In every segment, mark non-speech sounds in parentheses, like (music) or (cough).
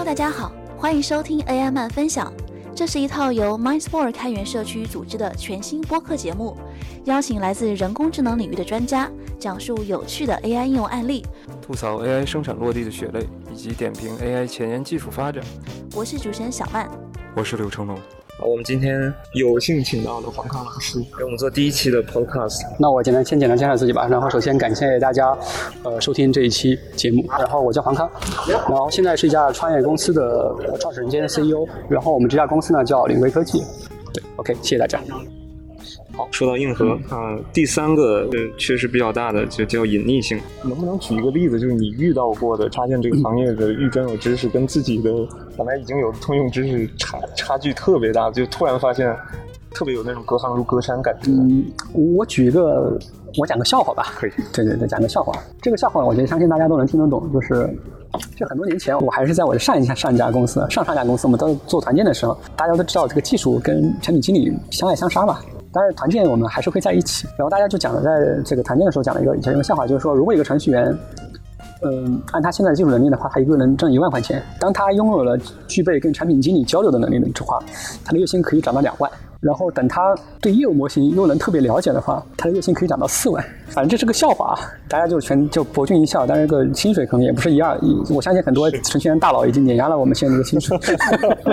Hello，大家好，欢迎收听 AI 漫分享。这是一套由 Mindsport 开源社区组织的全新播客节目，邀请来自人工智能领域的专家，讲述有趣的 AI 应用案例，吐槽 AI 生产落地的血泪，以及点评 AI 前沿技术发展。我是主持人小曼，我是刘成龙。我们今天有幸请到了黄康老师给我们做第一期的 Podcast。那我简单先简单介绍自己吧。然后首先感谢大家，呃，收听这一期节目。然后我叫黄康，然后现在是一家创业公司的创始人兼 CEO。然后我们这家公司呢叫领威科技。对，OK，谢谢大家。好，说到硬核啊，第三个呃确实比较大的就叫隐匿性。能不能举一个例子，就是你遇到过的插件这个行业的预专有知识跟自己的本来已经有的通用知识差差距特别大，就突然发现特别有那种隔行如隔山感觉。嗯，我举一个，我讲个笑话吧。可以。对对对，讲个笑话。这个笑话我觉得相信大家都能听得懂，就是就很多年前，我还是在我的上一家上一家公司，上上家公司我们都做团建的时候，大家都知道这个技术跟产品经理相爱相杀嘛。当然团建我们还是会在一起，然后大家就讲了，在这个团建的时候讲了一个以前一个笑话，就是说，如果一个程序员，嗯，按他现在的技术能力的话，他一个月能挣一万块钱。当他拥有了具备跟产品经理交流的能力的话，他的月薪可以涨到两万。然后等他对业务模型又能特别了解的话，他的月薪可以涨到四万。反正这是个笑话啊，大家就全就博君一笑。但是这个薪水可能也不是一二，我相信很多程序员大佬已经碾压了我们现在这个薪水。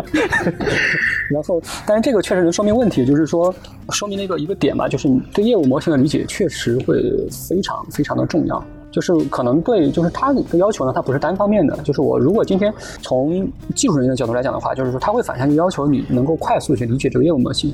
(laughs) 然后，但是这个确实能说明问题，就是说说明了一个一个点吧，就是你对业务模型的理解确实会非常非常的重要。就是可能对，就是他的要求呢，他不是单方面的。就是我如果今天从技术人员的角度来讲的话，就是说他会反向去要求你能够快速去理解这个业务模型。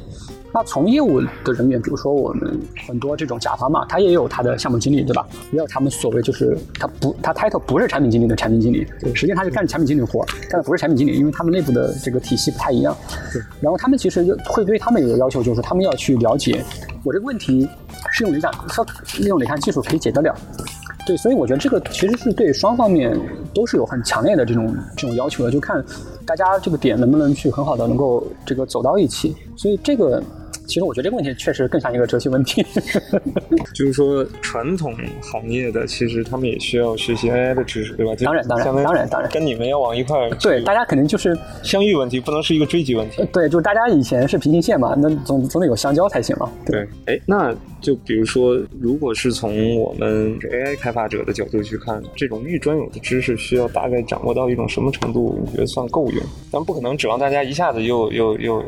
那从业务的人员，比如说我们很多这种甲方嘛，他也有他的项目经理，对吧？也有他们所谓就是他不他 title 不是产品经理的产品经理，对，实际上他是干产品经理活，干的不是产品经理，因为他们内部的这个体系不太一样。对，然后他们其实会对他们有个要求，就是他们要去了解我这个问题是用哪项利用哪项技术可以解得了。对，所以我觉得这个其实是对双方面都是有很强烈的这种这种要求的，就看大家这个点能不能去很好的能够这个走到一起。所以这个。其实我觉得这个问题确实更像一个哲学问题，(laughs) 就是说传统行业的其实他们也需要学习 AI 的知识，对吧？当然，当然，当然，当然，跟你们要往一块儿。对，大家肯定就是相遇问题，不能是一个追击问题。对，就是大家以前是平行线嘛，那总总得有相交才行嘛。对，哎，那就比如说，如果是从我们 AI 开发者的角度去看，这种预专有的知识需要大概掌握到一种什么程度，你觉得算够用？但不可能指望大家一下子又又又。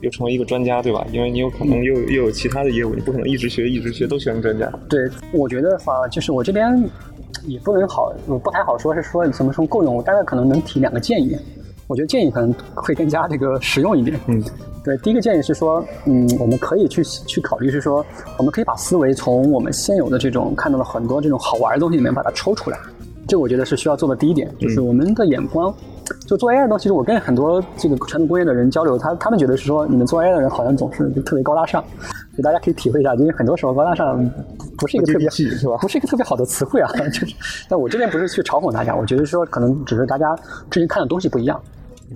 又成为一个专家，对吧？因为你有可能又又有其他的业务，你不可能一直学一直学都学成专家。对，我觉得话就是我这边也不能好，我不太好说是说什么时候够用。我大概可能能提两个建议，我觉得建议可能会更加这个实用一点。嗯，对，第一个建议是说，嗯，我们可以去去考虑是说，我们可以把思维从我们现有的这种看到了很多这种好玩的东西里面把它抽出来。这我觉得是需要做的第一点，就是我们的眼光。就做 AI 的东西，我跟很多这个传统工业的人交流，他他们觉得是说，你们做 AI 的人好像总是就特别高大上，就大家可以体会一下，因为很多时候高大上不是一个特别是吧？(laughs) 不是一个特别好的词汇啊。(laughs) 就是，但我这边不是去嘲讽大家，我觉得说可能只是大家之前看的东西不一样。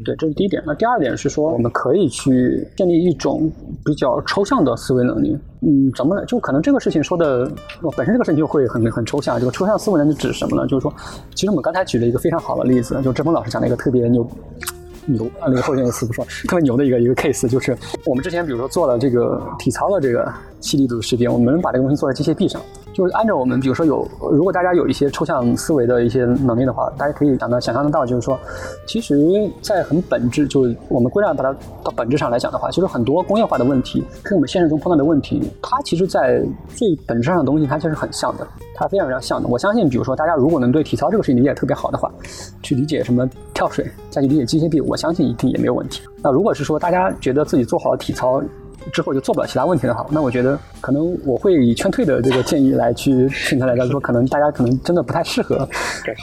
对，这是第一点。那第二点是说，我们可以去建立一种比较抽象的思维能力。嗯，怎么呢？就可能这个事情说的，本身这个事情就会很很抽象。这个抽象思维能力指什么呢？就是说，其实我们刚才举了一个非常好的例子，就志峰老师讲了一个特别牛。牛啊，那个后面的词不说，特别牛的一个一个 case，就是我们之前比如说做了这个体操的这个七离子识别，我们把这个东西做在机械臂上，就是按照我们比如说有，如果大家有一些抽象思维的一些能力的话，大家可以想到想象得到，就是说，其实，在很本质，就是我们归纳把它到本质上来讲的话，其实很多工业化的问题跟我们现实中碰到的问题，它其实在最本质上的东西，它其实很像的。它非常非常像的，我相信，比如说大家如果能对体操这个事情理解特别好的话，去理解什么跳水，再去理解机械臂，我相信一定也没有问题。那如果是说大家觉得自己做好了体操，之后就做不了其他问题的话，那我觉得可能我会以劝退的这个建议来去劝他来说，可能大家可能真的不太适合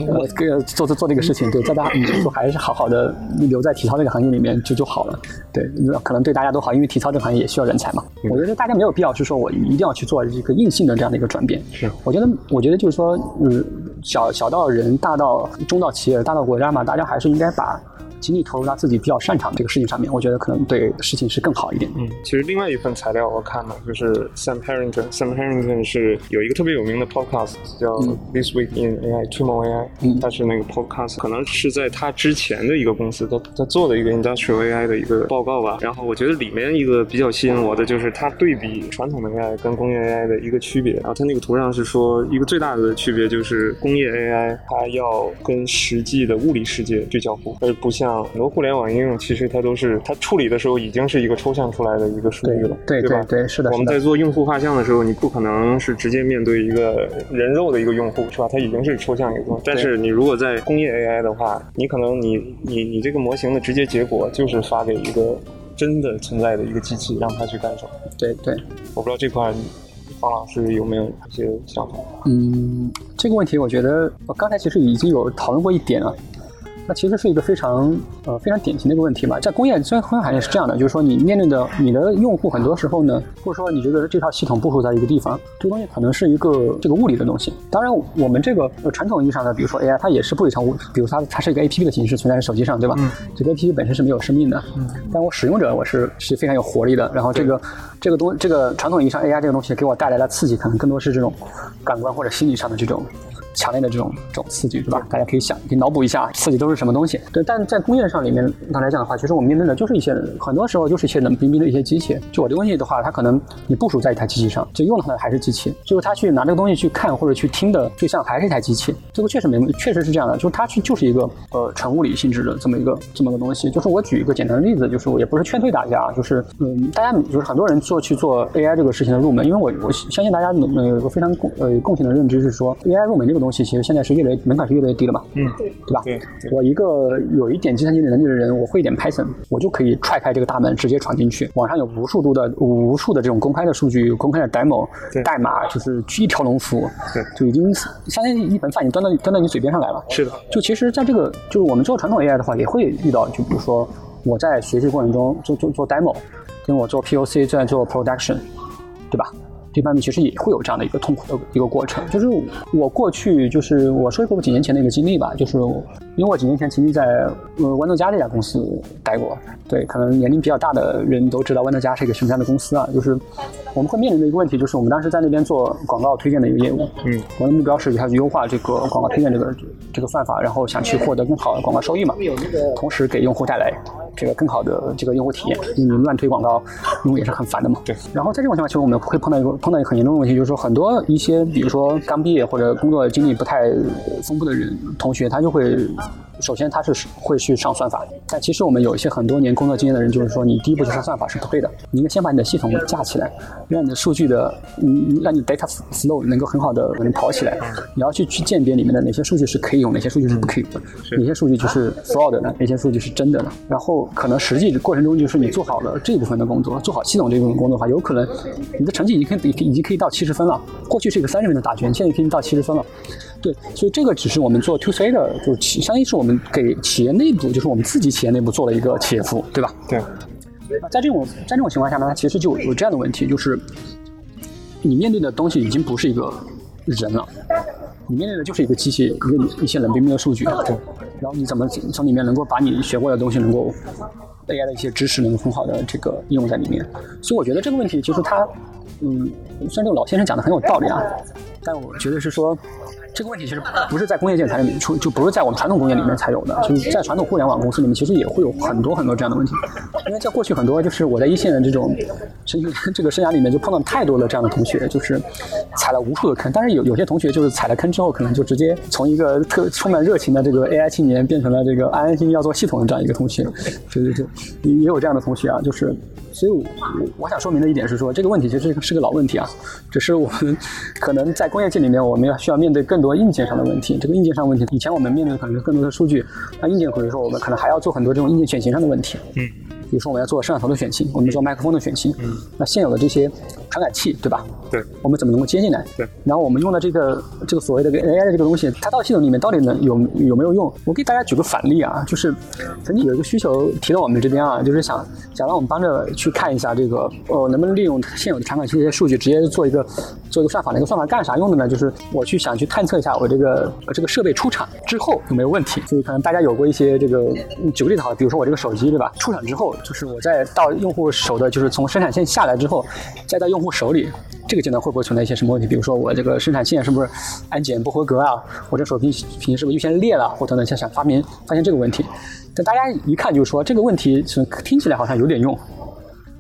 我个做做做这个事情，对，大家就还是好好的留在体操这个行业里面就就好了，对，可能对大家都好，因为体操这个行业也需要人才嘛。我觉得大家没有必要是说我一定要去做一个硬性的这样的一个转变。是，我觉得我觉得就是说，嗯，小小到人，大到中到企业，大到国家嘛，大家还是应该把。精力投入到自己比较擅长的这个事情上面，我觉得可能对事情是更好一点。嗯，其实另外一份材料我看了，就是 Sam Harrington，Sam Harrington 是有一个特别有名的 podcast 叫 This Week in AI，Tumor AI，嗯他是那个 podcast 可能是在他之前的一个公司，他他做的一个 industrial AI 的一个报告吧。然后我觉得里面一个比较吸引我的就是他对比传统的 AI 跟工业 AI 的一个区别。然后他那个图上是说一个最大的区别就是工业 AI 它要跟实际的物理世界去交互，而不像很多互联网应用，其实它都是它处理的时候已经是一个抽象出来的一个数据了，对吧？对对，是的，我们在，做用户画像的时候，你不可能是直接面对一个人肉的一个用户，是吧？它已经是抽象一个。但是你如果在工业 AI 的话，你可能你你你这个模型的直接结果就是发给一个真的存在的一个机器，让它去干什么。对对。我不知道这块方老师有没有一些想法？嗯，这个问题我觉得我刚才其实已经有讨论过一点了。那其实是一个非常呃非常典型的一个问题吧。在工业虽然工业行业是这样的，就是说你面对的你的用户很多时候呢，或者说你觉得这套系统部署在一个地方，这个东西可能是一个这个物理的东西。当然，我们这个呃传统意义上的，比如说 AI，它也是不理成物，比如它它是一个 APP 的形式存在在手机上，对吧？嗯这个 APP 本身是没有生命的，嗯但我使用者我是是非常有活力的。然后这个这个东这个传统意义上 AI 这个东西给我带来的刺激，可能更多是这种感官或者心理上的这种强烈的这种这种刺激，对吧？大家可以想，可以脑补一下，刺激都是什么东西？对，但在工业上里面上来讲的话，其实我们面对的就是一些很多时候就是一些冷冰冰的一些机器。就我这个东西的话，它可能你部署在一台机器上，就用它的还是机器，最后他去拿这个东西去看或者去听的对象还是一台机器。这个确实没确实是这样的，就是它去就是一个呃纯物理性质的这么一个这么个东西。就是我举一个简单的例子，就是我也不是劝退大家，就是嗯，大家就是很多人做去做 AI 这个事情的入门，因为我我相信大家呃有一个非常共呃共性的认知是说 AI 入门这个东西其实现在是越来越门槛是越来越低了嘛，嗯，对吧？对对我一个有一点计算机能力的人，我会一点 Python，我就可以踹开这个大门，直接闯进去。网上有无数多的、无数的这种公开的数据、公开的 demo 代码，就是一条龙服务，对就已经相当于一盆饭已经端到端到你嘴边上来了。是的，就其实在这个就是我们做传统 AI 的话，也会遇到，就比如说我在学习过程中做做做 demo，跟我做 POC 在做 production，对吧？这方面其实也会有这样的一个痛苦的一个过程。就是我过去就是我说一个我几年前的一个经历吧，就是因为我几年前曾经在呃豌豆荚这家公司待过，对，可能年龄比较大的人都知道豌豆荚是一个什么样的公司啊。就是我们会面临的一个问题，就是我们当时在那边做广告推荐的一个业务，嗯，我的目标是要去优化这个广告推荐这个这个算法，然后想去获得更好的广告收益嘛，同时给用户带来这个更好的这个用户体验。因为你乱推广告，用户也是很烦的嘛。对。然后在这种情况下，其实我们会碰到一个碰到一个很严重的问题，就是说很多一些比如说刚毕业或者工作经历不太丰富的人同学，他就会。now. 首先，它是会去上算法，但其实我们有一些很多年工作经验的人，就是说，你第一步去上算法是不对的，你应该先把你的系统架起来，让你的数据的，嗯，让你 data flow 能够很好的能跑起来。你要去去鉴别里面的哪些数据是可以用，哪些数据是不可以用的，哪些数据就是 fraud 的，哪些数据是真的的。然后可能实际的过程中，就是你做好了这部分的工作，做好系统这部分工作的话，有可能你的成绩已经可以已经可以到七十分了。过去是一个三十分的大卷，现在已经到七十分了。对，所以这个只是我们做 to C 的，就是企相当于是我们给企业内部，就是我们自己企业内部做了一个企业服务，对吧？对，在这种在这种情况下呢，它其实就有这样的问题，就是你面对的东西已经不是一个人了，你面对的就是一个机器，一个一些冷冰冰的数据，对，然后你怎么从里面能够把你学过的东西能够 AI 的一些知识能够很好的这个应用在里面，所以我觉得这个问题其实它，嗯，虽然这个老先生讲的很有道理啊，但我觉得是说。这个问题其实不是在工业建材里面出，就不是在我们传统工业里面才有的，就是在传统互联网公司里面，其实也会有很多很多这样的问题。因为在过去很多就是我在一线的这种生这个生涯里面，就碰到太多的这样的同学，就是踩了无数的坑。但是有有些同学就是踩了坑之后，可能就直接从一个特充满热情的这个 AI 青年，变成了这个安安心心要做系统的这样一个同学。对对对，也有这样的同学啊，就是。所以我，我想说明的一点是说，这个问题其实是个老问题啊，只是我们可能在工业界里面，我们要需要面对更多硬件上的问题。这个硬件上问题，以前我们面临的可能是更多的数据，那硬件可能说我们可能还要做很多这种硬件选型上的问题。嗯，比如说我们要做摄像头的选型，我们做麦克风的选型。嗯，那现有的这些传感器，对吧？对，我们怎么能够接进来？对，然后我们用的这个这个所谓的 AI 的这个东西，它到系统里面到底能有有没有用？我给大家举个反例啊，就是曾经有一个需求提到我们这边啊，就是想想让我们帮着去看一下这个呃能不能利用现有的传感器这些数据，直接做一个做一个算法。那个算法干啥用的呢？就是我去想去探测一下我这个呃这个设备出厂之后有没有问题。所以可能大家有过一些这个嗯举个例子哈，比如说我这个手机对吧？出厂之后，就是我在到用户手的，就是从生产线下来之后，再到用户手里，这个阶段会不会存在一些什么问题？比如说我这个生产线是不是安检不合格啊？我这手屏屏是不是预先裂了？或等等，想想发明发现这个问题。但大家一看就说这个问题是听起来好像有点用，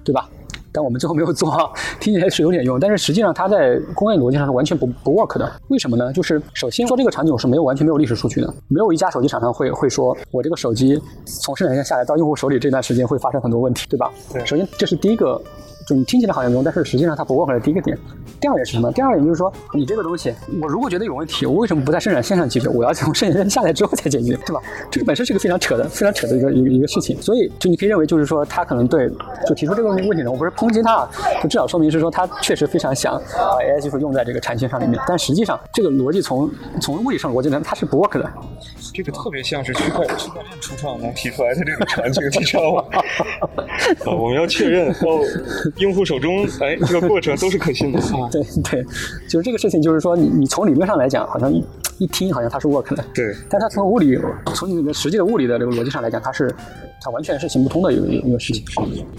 对吧？但我们最后没有做，听起来是有点用，但是实际上它在工业逻辑上是完全不不 work 的。为什么呢？就是首先说这个场景是没有完全没有历史数据的，没有一家手机厂商会会说我这个手机从生产线下来到用户手里这段时间会发生很多问题，对吧？对首先这是第一个，就你听起来好像有用，但是实际上它不 work 的第一个点。第二点是什么？第二点就是说，你这个东西，我如果觉得有问题，我为什么不在生产线上解决？我要从生产线下来之后再解决，对吧？这个本身是个非常扯的、非常扯的一个一个一个事情。所以，就你可以认为，就是说，他可能对就提出这个问题问题呢，我不是抨击他啊，就至少说明是说他确实非常想把 AI 技术用在这个产线上里面。但实际上，这个逻辑从从物理上逻辑呢，它是不 work 的。这个特别像是区块区块链初创能提出来的这种场景，你知道吗？(laughs) 呃我们要确认哦，用户手中哎这个过程都是可信的 (laughs) 啊。对对，就是这个事情，就是说你你从理论上来讲，好像一一听好像它是 work 的，对，但它从物理从你的实际的物理的这个逻辑上来讲，它是它完全是行不通的一个一个事情。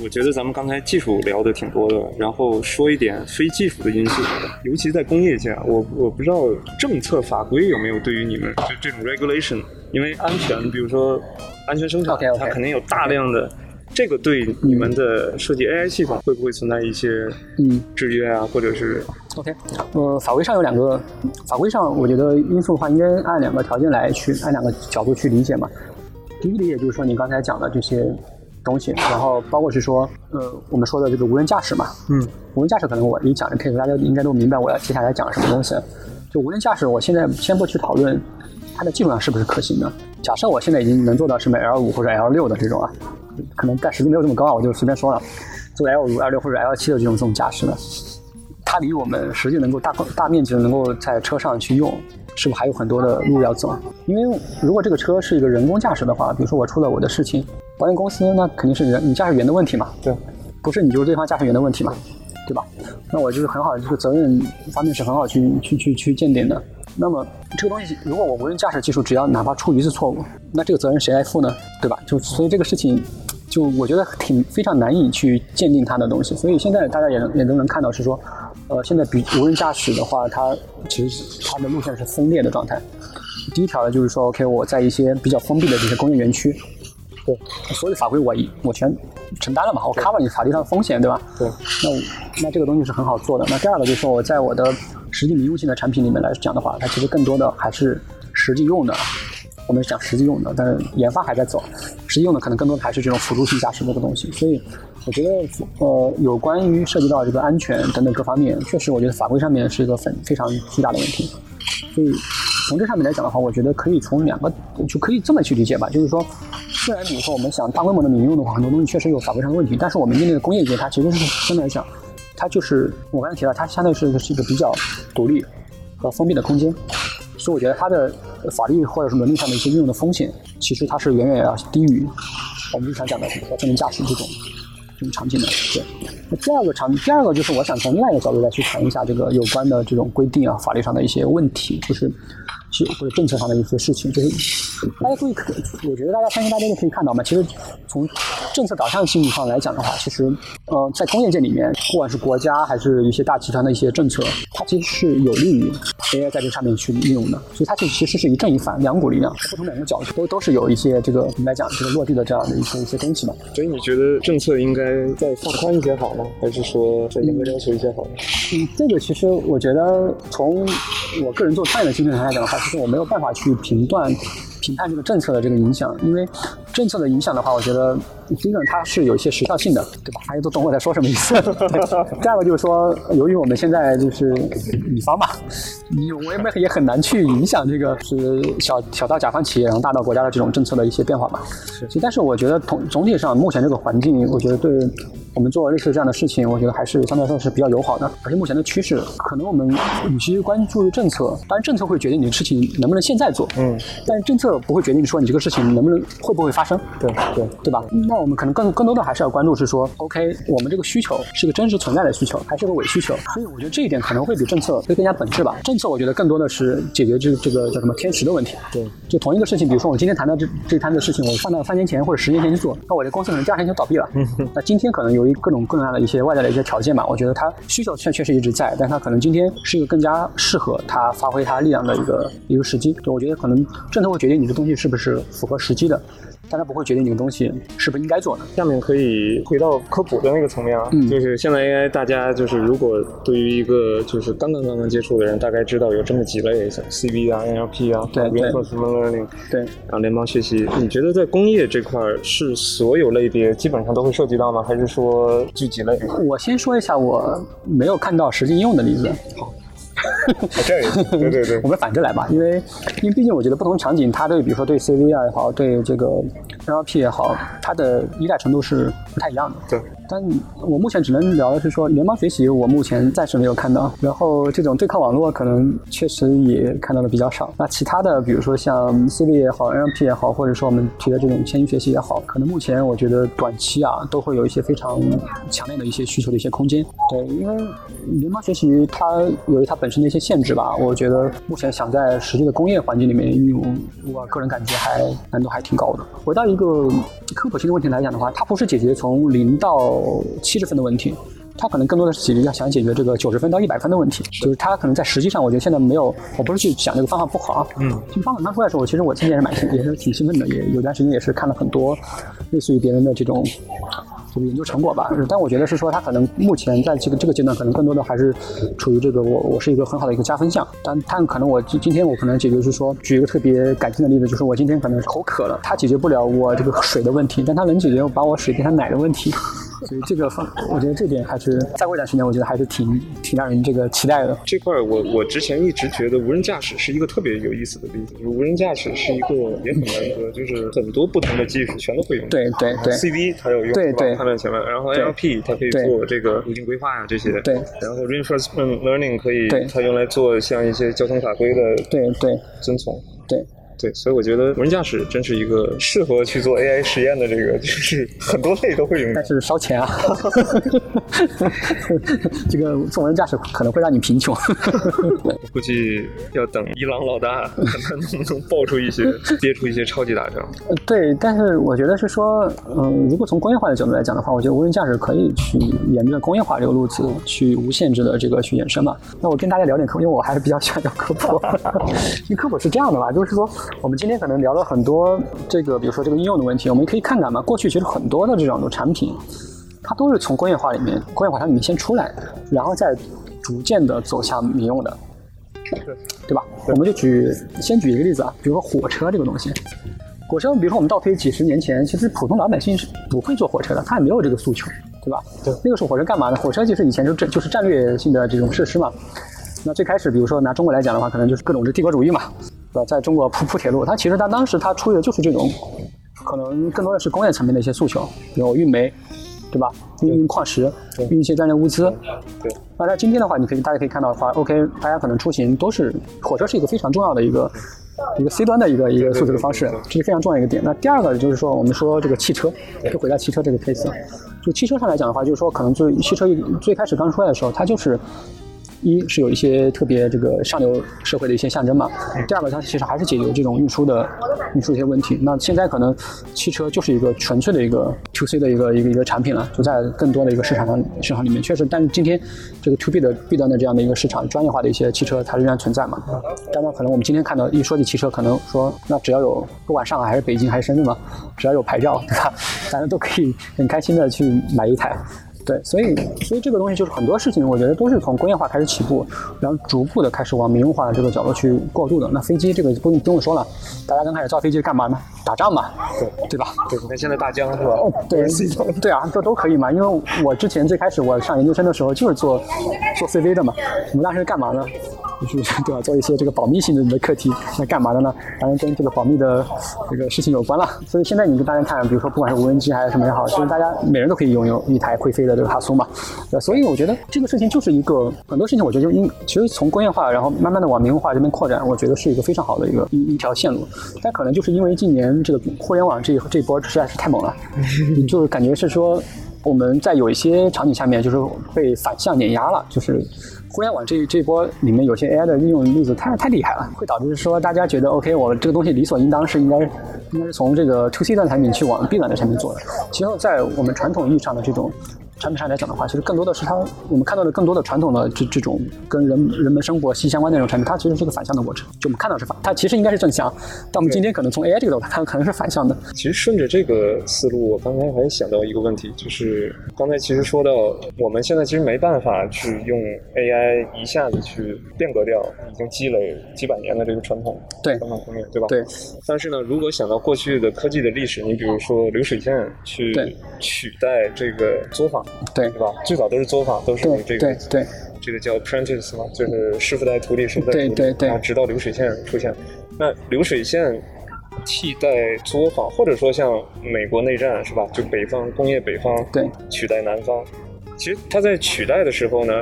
我觉得咱们刚才技术聊的挺多的，然后说一点非技术的因素，尤其在工业界啊，我我不知道政策法规有没有对于你们这这种 regulation，因为安全，比如说安全生产它肯定有大量的。这个对你们的设计 AI 系统会不会存在一些嗯制约啊，或者是 OK，呃，法规上有两个，法规上我觉得因素的话，应该按两个条件来去，按两个角度去理解嘛。第一理解就是说你刚才讲的这些东西，然后包括是说，呃，我们说的这个无人驾驶嘛，嗯，无人驾驶可能我一讲这 case，大家应该都明白我要接下来讲什么东西。就无人驾驶，我现在先不去讨论它的技术上是不是可行的。假设我现在已经能做到什么 L 五或者 L 六的这种啊，可能但实际没有这么高啊，我就随便说了，做 L 五、L 六或者 L 七的这种这种驾驶的，它离我们实际能够大大面积的能够在车上去用，是不是还有很多的路要走？因为如果这个车是一个人工驾驶的话，比如说我出了我的事情，保险公司那肯定是人你驾驶员的问题嘛，对，不是你就是对方驾驶员的问题嘛，对吧？那我就是很好，这个责任方面是很好去去去去鉴定的。那么这个东西，如果我无人驾驶技术只要哪怕出一次错误，那这个责任谁来负呢？对吧？就所以这个事情，就我觉得挺非常难以去鉴定它的东西。所以现在大家也能也都能看到是说，呃，现在比无人驾驶的话，它其实它的路线是分裂的状态。第一条呢，就是说，OK，我在一些比较封闭的这些工业园区，对，所有法规我一我全承担了嘛，我 cover 你法律上的风险，对吧？对。那那这个东西是很好做的。那第二个就是说，我在我的实际民用性的产品里面来讲的话，它其实更多的还是实际用的。我们讲实际用的，但是研发还在走，实际用的可能更多的还是这种辅助性驾驶这个东西。所以我觉得，呃，有关于涉及到这个安全等等各方面，确实我觉得法规上面是一个很非常巨大的问题。所以从这上面来讲的话，我觉得可以从两个就可以这么去理解吧，就是说，虽然比如说我们想大规模的民用的话，很多东西确实有法规上的问题，但是我们面对的工业界，它其实是相对来讲，它就是我刚才提到，它相对是是一个比较独立和封闭的空间，所以我觉得它的法律或者是伦理上的一些应用的风险，其实它是远远要低于我们日常讲的比如说智能驾驶这种这种场景的。对，那第二个场，第二个就是我想从另外一个角度来去谈一下这个有关的这种规定啊，法律上的一些问题，就是是或者政策上的一些事情，就是大家注意，可我觉得大家相信大家都可以看到嘛，其实从政策导向性上来讲的话，其实呃，在工业界里面，不管是国家还是一些大集团的一些政策，它其实是有利于 AI 在这上面去应用的，所以它其实其实是一正一反两股力量，不同两个角度都都是有一些这个我们来讲这个落地的这样的一些一些东西嘛。所以你觉得政策应该再放宽一些好呢，还是说再严格要求一些好呢？嗯，这个其实我觉得从我个人做创业的经验上来讲的话，其实我没有办法去评断、评判这个政策的这个影响，因为政策的影响的话，我觉得第一个它是有一些时效性的，对吧？大家都懂我在说什么意思。第二个就是说，由于我们现在就是乙方嘛，你我们也很难去影响这个是小小到甲方企业，然后大到国家的这种政策的一些变化嘛。所以，但是我觉得总总体上目前这个环境，我觉得对我们做类似这样的事情，我觉得还是相对来说是比较友好的。而且目前的趋势，可能我们与其关注于政策，当然政策会决定你的事情能不能现在做，嗯，但是政策不会决定说你这个事情能不能会不会发生，对对对吧？那我们可能更更多的还是要关注是说，OK，我们这个需求是个真实存在的需求，还是个伪需求？所以我觉得这一点可能会比政策会更加本质吧。政策我觉得更多的是解决这这个叫什么天时的问题。对，就同一个事情，比如说我今天谈到这这摊子事情，我放到三年前或者十年前去做，那我的公司可能第二天就倒闭了。嗯那今天可能由于各种各样的一些外在的一些条件嘛，我觉得他需求确确实一直在，但他可能今天是一个更加适合他发挥他力量的一个一个时机。就我觉得可能政策会决定你的东西是不是符合时机的。但它不会决定你的东西是不是应该做的。下面可以回到科普的那个层面啊，嗯就是现在 AI 大家就是如果对于一个就是刚刚刚刚接触的人，大概知道有这么几类，像 CV 啊、NLP 啊、Reinforcement Learning，对，然后联邦学习，你觉得在工业这块儿是所有类别基本上都会涉及到吗？还是说就几类？我先说一下我没有看到实际应用的例子。啊，(laughs) 这样也，(laughs) 对对对我，们反着来吧，因为因为毕竟我觉得不同场景，它对比如说对 CV 啊也好，对这个 NLP 也好，它的依赖程度是不太一样的。对。但我目前只能聊的是说，联邦学习我目前暂时没有看到，然后这种对抗网络可能确实也看到的比较少。那其他的，比如说像 CV 也好，NLP 也好，或者说我们提的这种迁移学习也好，可能目前我觉得短期啊都会有一些非常强烈的一些需求的一些空间。对，因为联邦学习它由于它本是那些限制吧，我觉得目前想在实际的工业环境里面应用，我个人感觉还难度还挺高的。回到一个科普性的问题来讲的话，它不是解决从零到七十分的问题。它可能更多的是解决要想解决这个九十分到一百分的问题，就是他可能在实际上，我觉得现在没有，我不是去讲这个方法不好啊，嗯，这个方法刚出来的时候，其实我今年也是蛮兴，也是挺兴奋的，也有段时间也是看了很多类似于别人的这种这个研究成果吧，但我觉得是说它可能目前在这个这个阶段，可能更多的还是处于这个我我是一个很好的一个加分项，但但可能我今今天我可能解决是说，举一个特别感性的例子，就是我今天可能口渴了，它解决不了我这个水的问题，但它能解决把我水变成奶的问题。所以这个方，我觉得这点还是再过一段时间，我觉得还是挺挺让人这个期待的。这块儿我我之前一直觉得无人驾驶是一个特别有意思的例子，就是无人驾驶是一个也很难得，就是很多不同的技术全都会用。对对对 CV 它有用，对对判断前面，然后对 NLP 它可以做这个路径规划呀这些，对然后 reinforcement learning 可以它用来做像一些交通法规的对对遵从。对。对，所以我觉得无人驾驶真是一个适合去做 AI 实验的这个，就是很多类都会用但。是烧钱啊，(laughs) 这个做无人驾驶可能会让你贫穷。(laughs) 估计要等伊朗老大看他能不能爆出一些、憋出一些超级大招。对，但是我觉得是说，嗯，如果从工业化的角度来讲的话，我觉得无人驾驶可以去沿着工业化这个路子去无限制的这个去延伸嘛。那我跟大家聊点科，因为我还是比较喜欢聊科普。(laughs) 因为科普是这样的吧，就是说我们今天可能聊了很多这个，比如说这个应用的问题，我们可以看看嘛，过去其实很多的这种的产品，它都是从工业化里面、工业化它里面先出来，然后再逐渐的走向民用的。对吧？我们就举先举一个例子啊，比如说火车这个东西，火车，比如说我们倒推几十年前，其实普通老百姓是不会坐火车的，他也没有这个诉求，对吧？对那个时候火车干嘛呢？火车就是以前就战就是战略性的这种设施嘛。那最开始，比如说拿中国来讲的话，可能就是各种这帝国主义嘛，对吧？在中国铺铺铁路，它其实它当时它出于的就是这种，可能更多的是工业层面的一些诉求，比如运煤，对吧？运运矿石，运一些战略物资，对，那在今天的话，你可以大家可以看到的话，OK，大家可能出行都是火车是一个非常重要的一个一个 C 端的一个一个诉求的方式，这是非常重要的一个点。那第二个就是说，我们说这个汽车，就回到汽车这个 case，就汽车上来讲的话，就是说可能最汽车最开始刚出来的时候，它就是。一是有一些特别这个上流社会的一些象征嘛，第二个它其实还是解决这种运输的运输一些问题。那现在可能汽车就是一个纯粹的一个 to C 的一个一个一个产品了，就在更多的一个市场上市场里面，确实，但是今天这个 to B 的 B 端的这样的一个市场，专业化的一些汽车它仍然存在嘛。当然，可能我们今天看到一说起汽车，可能说那只要有不管上海还是北京还是深圳嘛，只要有牌照，对吧？(laughs) 大家都可以很开心的去买一台。对，所以所以这个东西就是很多事情，我觉得都是从工业化开始起步，然后逐步的开始往民用化的这个角度去过渡的。那飞机这个不用不用说了，大家刚开始造飞机干嘛呢？打仗嘛，对对吧？对，你看现在大疆是吧？哦，对，对啊，这都可以嘛。因为我之前最开始我上研究生的时候就是做做 CV 的嘛，我们当时干嘛呢？就是 (laughs) 对吧？做一些这个保密性的课题，那干嘛的呢？当然跟这个保密的这个事情有关了。所以现在你跟大家看，比如说不管是无人机还是什么也好，其实大家每人都可以拥有一台会飞的这个哈苏嘛。呃，所以我觉得这个事情就是一个很多事情，我觉得就应其实从工业化，然后慢慢的往民用化这边扩展，我觉得是一个非常好的一个一一条线路。但可能就是因为今年这个互联网这这波实在是太猛了，(laughs) 就是感觉是说我们在有一些场景下面就是被反向碾压了，就是。互联网这这波里面有些 AI 的应用例子太太厉害了，会导致说大家觉得 OK，我这个东西理所应当是应该应该是从这个 To C 端产品去往 B 端的产品做的。其实，在我们传统意义上的这种。产品上来讲的话，其实更多的是它，我们看到的更多的传统的这这种跟人人们生活息息相关的那种产品，它其实是个反向的过程。就我们看到是反，它其实应该是正向，但我们今天可能从 AI 这个角度看，可能是反向的。其实顺着这个思路，我刚才还想到一个问题，就是刚才其实说到，我们现在其实没办法去用 AI 一下子去变革掉已经积累几百年的这个传统对传统工业，对吧？对。但是呢，如果想到过去的科技的历史，你比如说流水线去取代这个作坊。对，对吧？最早都是作坊，都是这个，对对，这个叫 apprentice 嘛，就是师傅带徒弟，师傅带徒弟，然后直到流水线出现。那流水线替代作坊，或者说像美国内战是吧？就北方工业北方对取代南方，其实它在取代的时候呢，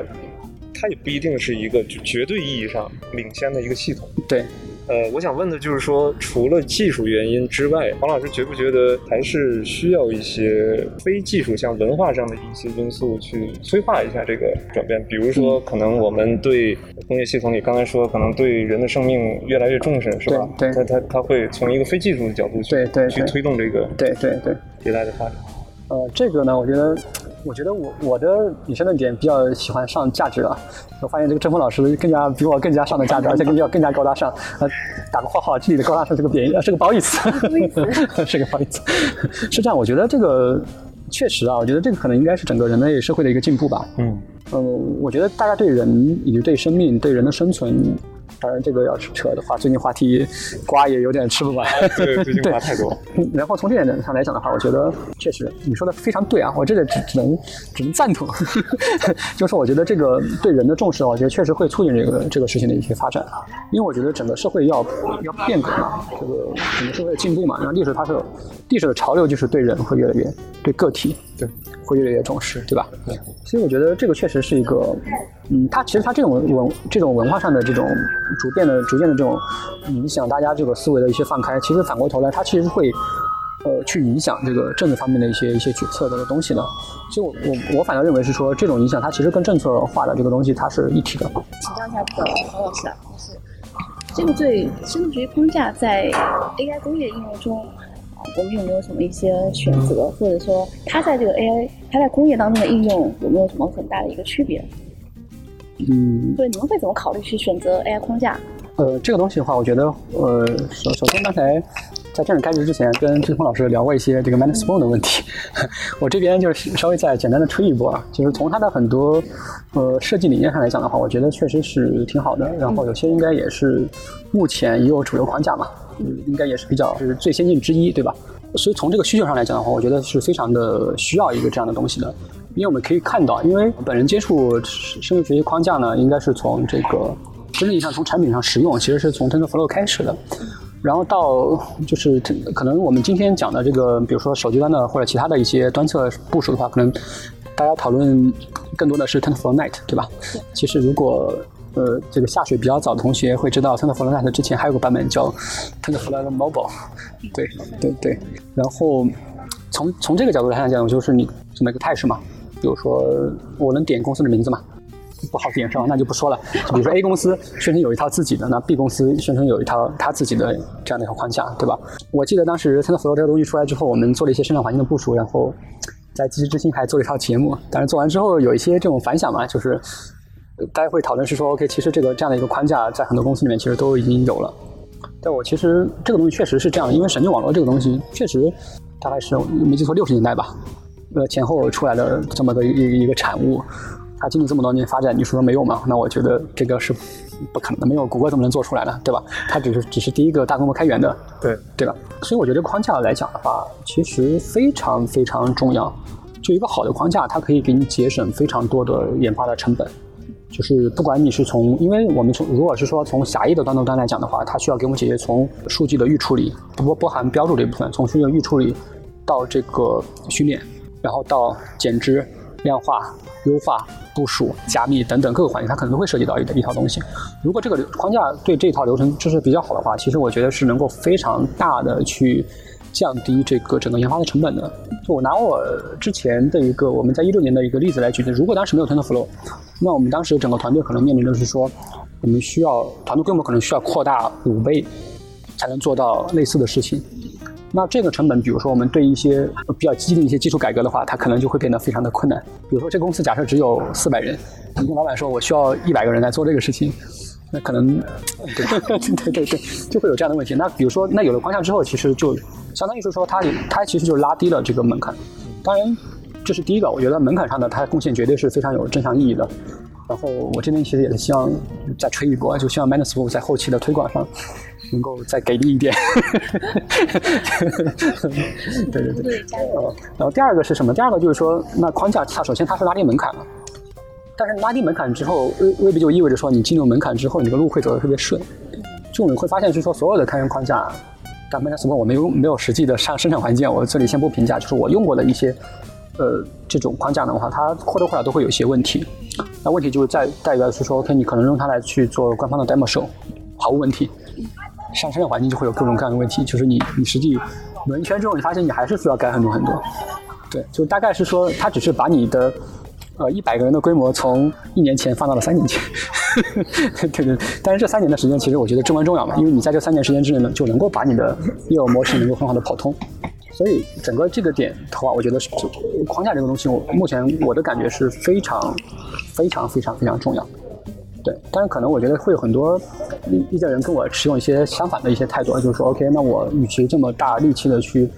它也不一定是一个绝对意义上领先的一个系统。对。呃，我想问的就是说，除了技术原因之外，黄老师觉不觉得还是需要一些非技术，像文化上的一些因素去催化一下这个转变？比如说，可能我们对工业系统里刚才说，可能对人的生命越来越重视，是吧？对，它它它会从一个非技术的角度去对对去推动这个对对对迭代的发展。呃，这个呢，我觉得。我觉得我我的女生的点比较喜欢上价值啊，我发现这个郑峰老师更加比我更加上的价值，而且更加更加高大上。呃，打个括号，这里的高大上是个贬义，是个褒义词，(laughs) 是个褒义词。是这样，我觉得这个确实啊，我觉得这个可能应该是整个人类社会的一个进步吧。嗯，呃，我觉得大家对人以及对生命、对人的生存。当然，这个要是扯的话，最近话题瓜也有点吃不完。(laughs) 对，最近瓜太多。然后从这点上来讲的话，我觉得确实你说的非常对啊，我这个只只能只能赞同。(laughs) 就是我觉得这个对人的重视，我觉得确实会促进这个这个事情的一些发展啊。因为我觉得整个社会要要变革嘛，这个整个社会的进步嘛，然后历史它是历史的潮流，就是对人会越来越对个体对会越来越重视，对吧？对。所以我觉得这个确实是一个。嗯，它其实它这种文这种文化上的这种逐渐的逐渐的这种影响，大家这个思维的一些放开，其实反过头来，它其实会呃去影响这个政治方面的一些一些决策的东西的。所以我我我反倒认为是说，这种影响它其实跟政策化的这个东西它是一体的。请教一下这个黄老师啊，就是这个对深度学习框架在 AI 工业应用中，我们有没有什么一些选择，或者说它在这个 AI 它在工业当中的应用有没有什么很大的一个区别？嗯，对，你们会怎么考虑去选择 AI 框架？呃，这个东西的话，我觉得，呃，首首先刚才在正式开始之前，跟志峰老师聊过一些这个 Man Spawn 的问题，(laughs) 我这边就是稍微再简单的吹一波啊，就是从它的很多呃设计理念上来讲的话，我觉得确实是挺好的，然后有些应该也是目前也有主流框架嘛，应该也是比较是最先进之一，对吧？所以从这个需求上来讲的话，我觉得是非常的需要一个这样的东西的。因为我们可以看到，因为本人接触深度学习框架呢，应该是从这个真正意义上从产品上使用，其实是从 TensorFlow 开始的，然后到就是可能我们今天讲的这个，比如说手机端的或者其他的一些端侧部署的话，可能大家讨论更多的是 TensorFlow Night，对吧？其实如果呃这个下水比较早的同学会知道，TensorFlow Night 之前还有个版本叫 TensorFlow Mobile，对对对。然后从从这个角度来讲，就是你这么一个态势嘛。比如说，我能点公司的名字吗？不好点是吧？那就不说了。比如说 A 公司宣称有一套自己的，那 B 公司宣称有一套他自己的这样的一套框架，对吧？我记得当时 TensorFlow 这个东西出来之后，我们做了一些生产环境的部署，然后在机器之星还做了一套节目。但是做完之后有一些这种反响嘛，就是大家会讨论是说，OK，其实这个这样的一个框架在很多公司里面其实都已经有了。但我其实这个东西确实是这样，因为神经网络这个东西确实大概是没记错六十年代吧。呃前后出来的这么个一一个产物。它经历这么多年发展，你说没有吗？那我觉得这个是不可能的，没有谷歌怎么能做出来呢？对吧？它只是只是第一个大规模开源的，对对吧？所以我觉得框架来讲的话，其实非常非常重要。就一个好的框架，它可以给你节省非常多的研发的成本。就是不管你是从，因为我们从如果是说从狭义的端到端来讲的话，它需要给我们解决从数据的预处理，不包含标注这一部分，从数据的预处理到这个训练，然后到减脂、量化、优化、部署、加密等等各个环节，它可能都会涉及到一一套东西。如果这个流框架对这套流程支持比较好的话，其实我觉得是能够非常大的去。降低这个整个研发的成本的。就我拿我之前的一个我们在一六年的一个例子来举例，如果当时没有 TensorFlow，那我们当时整个团队可能面临的是说，我们需要团队规模可能需要扩大五倍，才能做到类似的事情。那这个成本，比如说我们对一些比较激进的一些技术改革的话，它可能就会变得非常的困难。比如说这公司假设只有四百人，你跟老板说我需要一百个人来做这个事情。那可能，对 (laughs) 对对对，就会有这样的问题。那比如说，那有了框架之后，其实就相当于是说，它它其实就拉低了这个门槛。当然，这是第一个，我觉得门槛上的它贡献绝对是非常有正向意义的。然后我这边其实也是希望再吹一波，就希望 Manusbook 在后期的推广上能够再给力一点。(laughs) 对对对，加油。然后第二个是什么？第二个就是说，那框架它首先它是拉低门槛了。但是拉低门槛之后，未未必就意味着说你进入门槛之后，你的路会走得特别顺。就你会发现是说，所有的开源框架，但 m a t 我没有没有实际的上生产环境，我这里先不评价。就是我用过的一些，呃，这种框架的话，它或多或少都会有一些问题。那问题就是在在于是说，OK，你可能用它来去做官方的 demo show，毫无问题。上升的环境就会有各种各样的问题，就是你你实际轮圈之后，你发现你还是需要改很多很多。对，就大概是说，它只是把你的。呃，一百个人的规模从一年前放到了三年前，(laughs) 对对。但是这三年的时间，其实我觉得至关重要嘛，因为你在这三年时间之内呢，就能够把你的业务模式能够很好的跑通。所以整个这个点的话，我觉得是框架这个东西，我目前我的感觉是非常、非常、非常、非常重要。对，但是可能我觉得会有很多一一些人跟我持有一些相反的一些态度，就是说，OK，那我与其这么大力气的去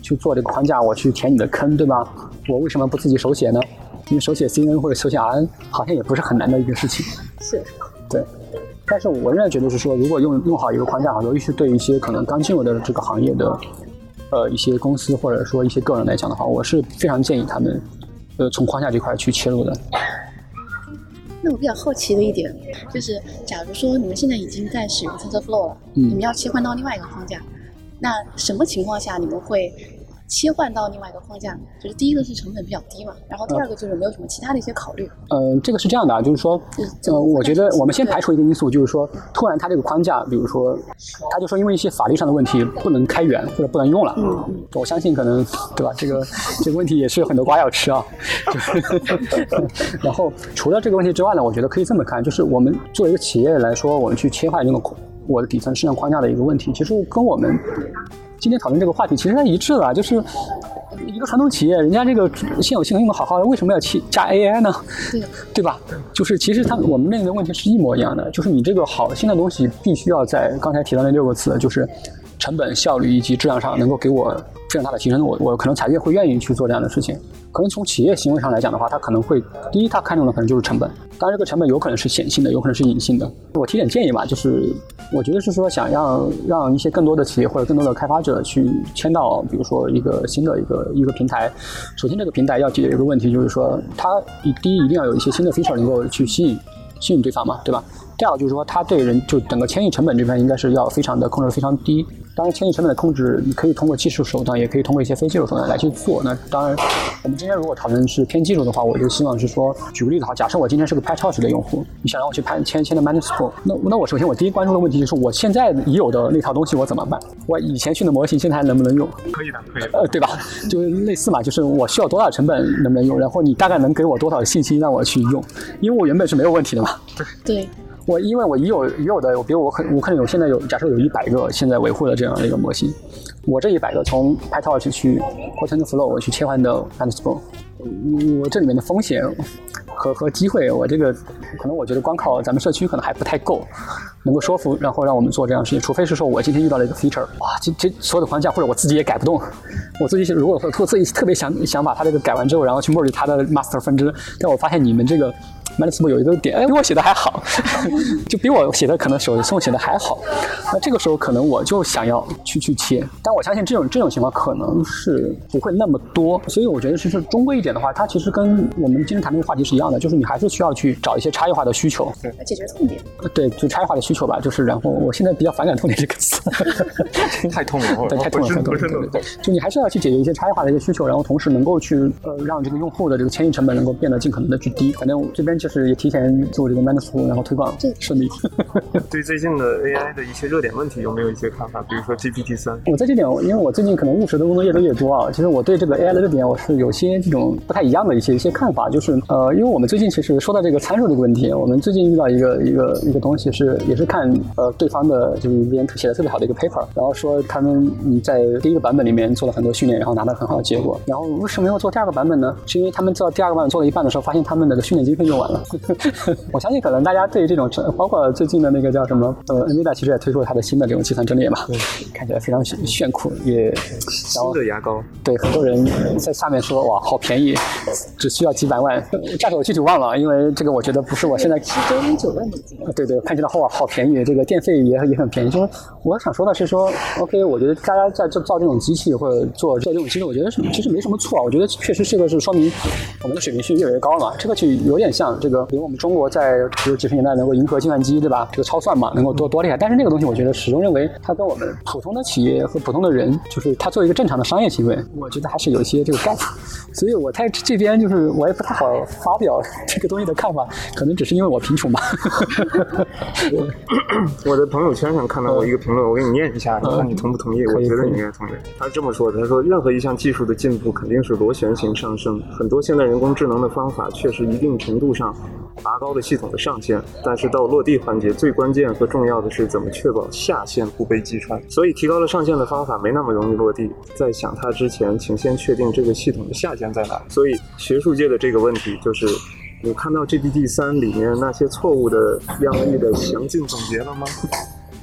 去做这个框架，我去填你的坑，对吧？我为什么不自己手写呢？因为手写 CNN 或者手写 RN 好像也不是很难的一个事情，是，对。但是我仍然觉得是说，如果用用好一个框架，尤其是对一些可能刚进入的这个行业的，呃，一些公司或者说一些个人来讲的话，我是非常建议他们，呃，从框架这块去切入的。那我比较好奇的一点就是，假如说你们现在已经在使用 TensorFlow 了，你们要切换到另外一个框架，那什么情况下你们会？切换到另外一个框架，就是第一个是成本比较低嘛，然后第二个就是没有什么其他的一些考虑。嗯，这个是这样的啊，就是说，呃，我觉得我们先排除一个因素，就是说，突然它这个框架，比如说，他就说因为一些法律上的问题不能开源或者不能用了。嗯嗯。我相信可能对吧？这个这个问题也是有很多瓜要吃啊。(laughs) 然后除了这个问题之外呢，我觉得可以这么看，就是我们作为一个企业来说，我们去切换这个我的底层市场框架的一个问题，其实跟我们。今天讨论这个话题，其实它一致的，就是一个传统企业，人家这个现有系统用的好好的，为什么要去加 AI 呢？对，对吧？就是其实它我们面临的问题是一模一样的，就是你这个好新的东西，必须要在刚才提到那六个词，就是成本、效率以及质量上能够给我非常大的提升，我我可能才越会愿意去做这样的事情。可能从企业行为上来讲的话，他可能会第一，他看重的可能就是成本。当然，这个成本有可能是显性的，有可能是隐性的。我提点建议吧，就是我觉得是说，想要让一些更多的企业或者更多的开发者去签到，比如说一个新的一个一个平台。首先，这个平台要解决一个问题，就是说，它第一一定要有一些新的 feature 能够去吸引吸引对方嘛，对吧？第二个就是说，它对人就整个迁移成本这边应该是要非常的控制非常低。当然，迁移成本的控制，你可以通过技术手段，也可以通过一些非技术手段来去做。那当然，我们今天如果讨论是偏技术的话，我就希望是说，举个例子哈，假设我今天是个 PyTorch 的用户，你想让我去拍迁迁的 Manuscroll，那那我首先我第一关注的问题就是，我现在已有的那套东西我怎么办？我以前训的模型现在还能不能用？可以的，可以。呃，对吧？就是类似嘛，就是我需要多少成本能不能用？然后你大概能给我多少信息让我去用？因为我原本是没有问题的嘛。对对。我因为我已有已有的，比如我可我可能有现在有假设有一百个现在维护的这样的一个模型，我这一百个从 PyTorch 去 q u a n t Flow 我去切换到 Ansible，我这里面的风险和和机会，我这个可能我觉得光靠咱们社区可能还不太够，能够说服然后让我们做这样的事情，除非是说我今天遇到了一个 feature，哇，这这所有的框架或者我自己也改不动，我自己如果说特自己特别想想把它这个改完之后，然后去 merge 它的 master 分支，但我发现你们这个。M a n s 有一个点，哎，比我写的还好，(laughs) 就比我写的可能手送写的还好。那这个时候可能我就想要去去切，但我相信这种这种情况可能是不会那么多。所以我觉得其实中规一点的话，它其实跟我们今天谈这个话题是一样的，就是你还是需要去找一些差异化的需求，对，解决痛点。对，就差异化的需求吧。就是然后我现在比较反感“痛点”这个词，太痛了，(laughs) 对，太痛了，太痛了。对对对，就你还是要去解决一些差异化的一些需求，然后同时能够去呃让这个用户的这个迁移成本能够变得尽可能的去低。反正这边就是也提前。做这个 Manus 然后推广顺利。(laughs) 对最近的 AI 的一些热点问题有没有一些看法？比如说 GPT 三。我在这点，因为我最近可能务实的工作越来越多啊，其实我对这个 AI 的热点我是有些这种不太一样的一些一些看法。就是呃，因为我们最近其实说到这个参数这个问题，我们最近遇到一个一个一个东西是，也是看呃对方的就是一边写的特别好的一个 paper，然后说他们在第一个版本里面做了很多训练，然后拿到很好的结果。然后为什么要做第二个版本呢？是因为他们做第二个版本做了一半的时候，发现他们的训练经费用完了。(laughs) 我相信可能大家对这种，包括最近的那个叫什么，呃，NVIDIA 其实也推出了它的新的这种计算阵列嘛，看起来非常炫酷，也新的牙膏。对，很多人在下面说哇，好便宜，只需要几百万。价格我具体忘了，因为这个我觉得不是我现在。九点九万美金。对对，看起来哇，好便宜，这个电费也也很便宜。就是我想说的是说，OK，我觉得大家在这造这种机器或者做做这种机器，我觉得是其实没什么错啊。我觉得确实这个是说明我们的水平是越来越高了嘛。这个就有点像这个，比如我们中国在。比如几十年代能够迎合计算机，对吧？这个超算嘛，能够多多厉害。但是那个东西，我觉得始终认为它跟我们普通的企业和普通的人，就是它作为一个正常的商业行为，我觉得还是有一些这个 gap。所以我在这边就是我也不太好发表这个东西的看法，可能只是因为我贫穷吧。我的朋友圈上看到过一个评论，我给你念一下，你看你同不同意？我觉得你应该同意。他是这么说的：他说，任何一项技术的进步肯定是螺旋形上升，很多现在人工智能的方法确实一定程度上拔高了系统的上限，但是到落地环节，最关键和重要的是怎么确保下限不被击穿。所以提高了上限的方法没那么容易落地。在想它之前，请先确定这个系统的下限在哪。所以学术界的这个问题就是：你看到 GPT 三里面那些错误的样例的详尽总结了吗？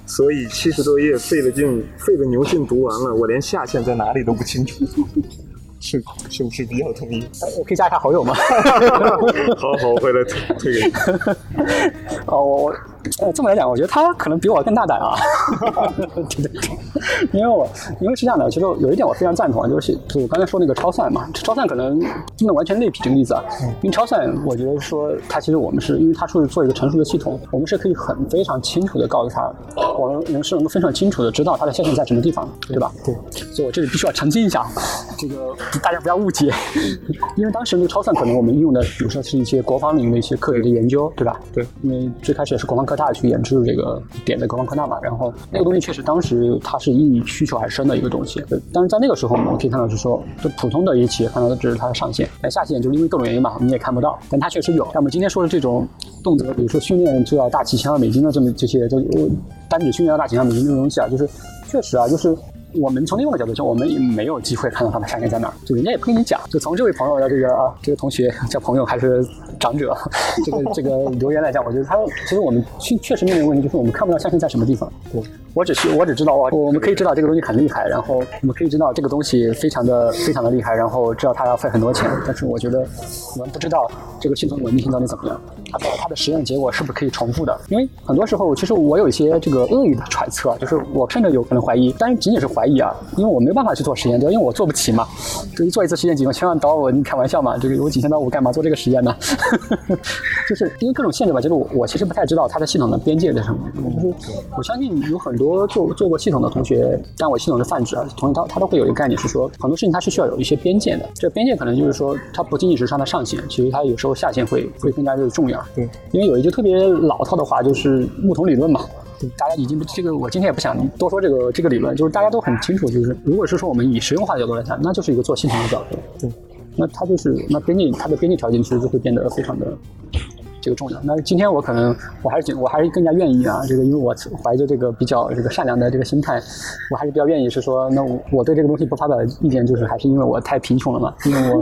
所以七十多页费了劲、费了牛劲读完了，我连下限在哪里都不清楚。是是不是比较同意？我可以加一下好友吗？好 (laughs) (laughs) 好，我回来推给你。(laughs) 哦，我。呃，这么来讲，我觉得他可能比我更大胆啊。对 (laughs) 对对，因为我因为是这样的，其实有一点我非常赞同，就是就我刚才说那个超算嘛，超算可能不能完全类比这个例子啊。因为超算，我觉得说它其实我们是因为它是做一个成熟的系统，我们是可以很非常清楚的告诉他，我们能是能够非常清楚的知道它的下限在什么地方，对吧？对。所以我这里必须要澄清一下，这个大家不要误解，(laughs) 因为当时那个超算可能我们应用的，比如说是一些国防领域的一些科学的研究，对吧？对。因为最开始也是国防科。科大去研制这个点的国防扩大嘛，然后那个东西确实当时它是应需求还深的一个东西，但是在那个时候我们可以看到是说，就普通的一些企业看到的只是它的上限，但下限就是因为各种原因嘛，你也看不到，但它确实有。像我们今天说的这种动辄，比如说训练就要大几千万美金的这么这些，就单指训练要大几千万美金这种东西啊，就是确实啊，就是。我们从另外一个角度讲，我们也没有机会看到他的下限在哪儿，就人家也不跟你讲。就从这位朋友的这个啊，这个同学叫朋友还是长者，这个这个留言来讲，我觉得他其实我们确确实面临问题，就是我们看不到下限在什么地方。对，我只是我只知道，我我们可以知道这个东西很厉害，然后我们可以知道这个东西非常的非常的厉害，然后知道它要费很多钱，但是我觉得我们不知道这个系统稳定性到底怎么样。它的它的实验结果是不是可以重复的？因为很多时候，其实我有一些这个恶意的揣测，就是我甚至有可能怀疑，但是仅仅是怀疑啊，因为我没办法去做实验，对？因为我做不起嘛。就做一次实验几千万刀，我你开玩笑嘛？这个有几千刀，我干嘛做这个实验呢？(laughs) 就是因为各种限制吧。就是我我其实不太知道它的系统的边界在什么。就是我相信有很多做做过系统的同学，但我系统是泛指啊，同学他他都会有一个概念是说，很多事情它是需要有一些边界的。这边界可能就是说，它不仅仅是它的上限，其实它有时候下限会会更加的重要。对，因为有一句特别老套的话，就是木桶理论嘛。大家已经这个，我今天也不想多说这个这个理论，就是大家都很清楚，就是如果是说我们以实用化的角度来讲，那就是一个做系统的角度。对，那它就是那边界，它的边界条件其实就会变得非常的这个重要。那今天我可能我还是觉我还是更加愿意啊，这个因为我怀着这个比较这个善良的这个心态，我还是比较愿意是说，那我我对这个东西不发表意见，就是还是因为我太贫穷了嘛，因为我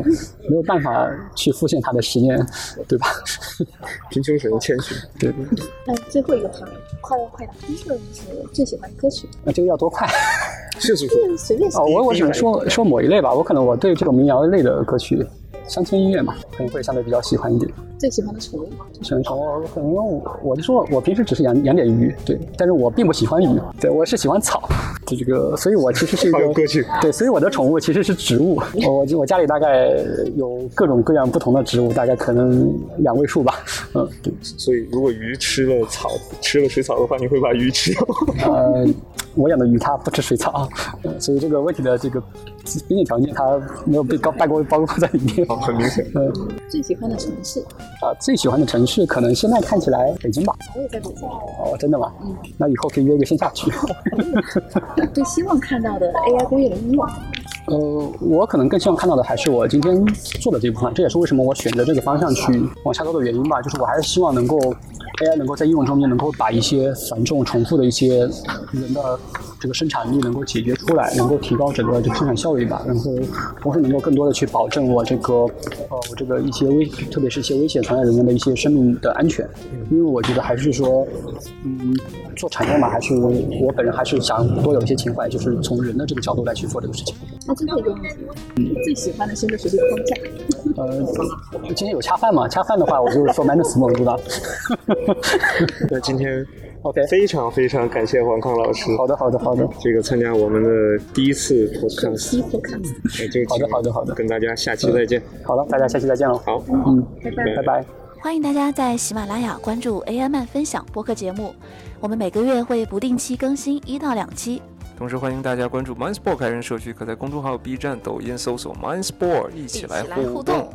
没有办法去复现它的实验，对吧？(laughs) 贫穷使人谦虚。对对对。那最后一个话，快问快答，第一个是最喜欢的歌曲，那这个要多快？(laughs) 就是随便哦，我我只能说说某一类吧，我可能我对这种民谣类的歌曲。乡村音乐嘛，可能会相对比较喜欢一点。最喜欢的宠物？喜欢宠物，可能我我就说我平时只是养养点鱼，对，但是我并不喜欢鱼，对我是喜欢草，就这个，所以我其实是 (laughs) 一个歌曲，对，所以我的宠物其实是植物。我我家里大概有各种各样不同的植物，大概可能两位数吧。嗯，对。所以如果鱼吃了草，吃了水草的话，你会把鱼吃掉？(laughs) 呃，我养的鱼它不吃水草，所以这个问题的这个经济条件它没有被高包括包括在里面。很明显。嗯，最喜欢的城市？啊，最喜欢的城市可能现在看起来北京吧。我也在北京。哦，真的吗？嗯。那以后可以约一个线下去。(laughs) 最希望看到的 AI 工业的应用？呃，我可能更希望看到的还是我今天做的这部分，这也是为什么我选择这个方向去往下做的原因吧。就是我还是希望能够 AI 能够在应用中间能够把一些繁重重复的一些人的。这个生产力能够解决出来，能够提高整个这个生产效率吧，然后同时能够更多的去保证我这个呃我这个一些危，特别是一些危险传染人员的一些生命的安全。因为我觉得还是说，嗯，做产业嘛，还是我本人还是想多有一些情怀，就是从人的这个角度来去做这个事情。那最后一个问题，嗯，最喜欢的新的学习框架？呃，今天有恰饭嘛？恰饭的话，我就是说。那 (laughs) 今天。OK，非常非常感谢黄康老师。好的，好的，好的。这个参加我们的第一次 podcast，第一 podcast。好的，好的，好的。跟大家下期再见。好了，大家下期再见了。好，嗯，拜拜，拜拜。欢迎大家在喜马拉雅关注 AI 漫分享播客节目，我们每个月会不定期更新一到两期。同时欢迎大家关注 MindSport 开源社区，可在公众号、B 站、抖音搜索 MindSport，一起来互动。